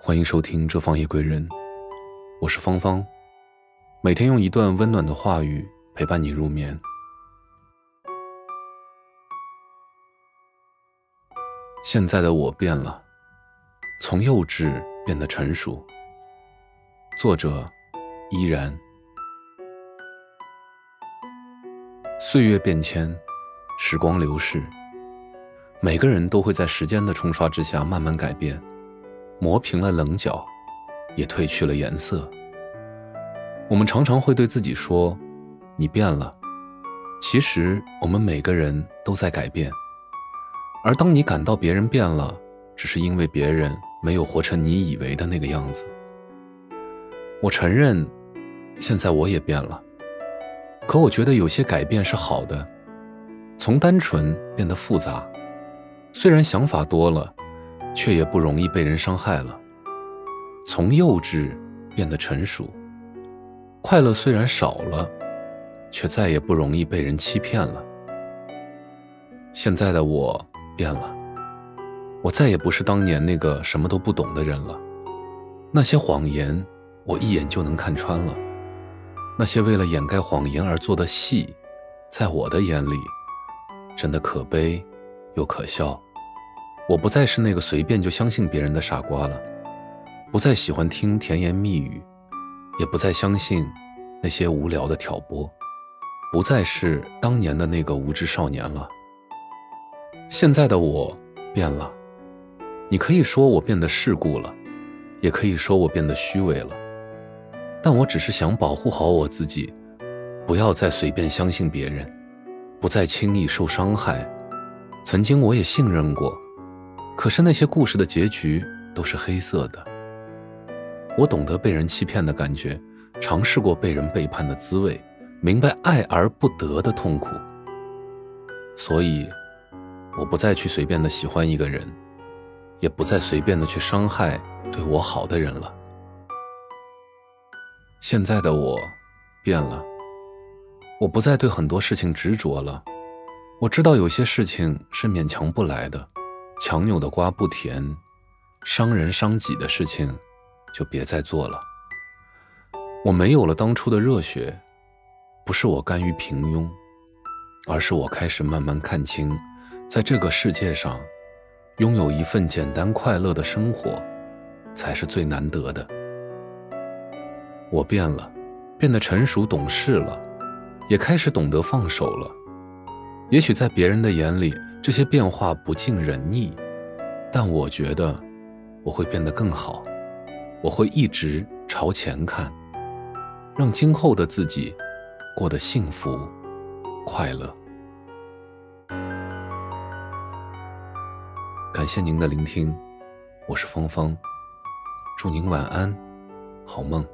欢迎收听《这方夜归人》，我是芳芳，每天用一段温暖的话语陪伴你入眠。现在的我变了，从幼稚变得成熟。作者：依然。岁月变迁，时光流逝，每个人都会在时间的冲刷之下慢慢改变。磨平了棱角，也褪去了颜色。我们常常会对自己说：“你变了。”其实，我们每个人都在改变。而当你感到别人变了，只是因为别人没有活成你以为的那个样子。我承认，现在我也变了。可我觉得有些改变是好的，从单纯变得复杂。虽然想法多了。却也不容易被人伤害了。从幼稚变得成熟，快乐虽然少了，却再也不容易被人欺骗了。现在的我变了，我再也不是当年那个什么都不懂的人了。那些谎言，我一眼就能看穿了。那些为了掩盖谎言而做的戏，在我的眼里，真的可悲又可笑。我不再是那个随便就相信别人的傻瓜了，不再喜欢听甜言蜜语，也不再相信那些无聊的挑拨，不再是当年的那个无知少年了。现在的我变了，你可以说我变得世故了，也可以说我变得虚伪了，但我只是想保护好我自己，不要再随便相信别人，不再轻易受伤害。曾经我也信任过。可是那些故事的结局都是黑色的。我懂得被人欺骗的感觉，尝试过被人背叛的滋味，明白爱而不得的痛苦。所以，我不再去随便的喜欢一个人，也不再随便的去伤害对我好的人了。现在的我变了，我不再对很多事情执着了。我知道有些事情是勉强不来的。强扭的瓜不甜，伤人伤己的事情就别再做了。我没有了当初的热血，不是我甘于平庸，而是我开始慢慢看清，在这个世界上，拥有一份简单快乐的生活，才是最难得的。我变了，变得成熟懂事了，也开始懂得放手了。也许在别人的眼里，这些变化不尽人意，但我觉得我会变得更好，我会一直朝前看，让今后的自己过得幸福快乐。感谢您的聆听，我是芳芳，祝您晚安，好梦。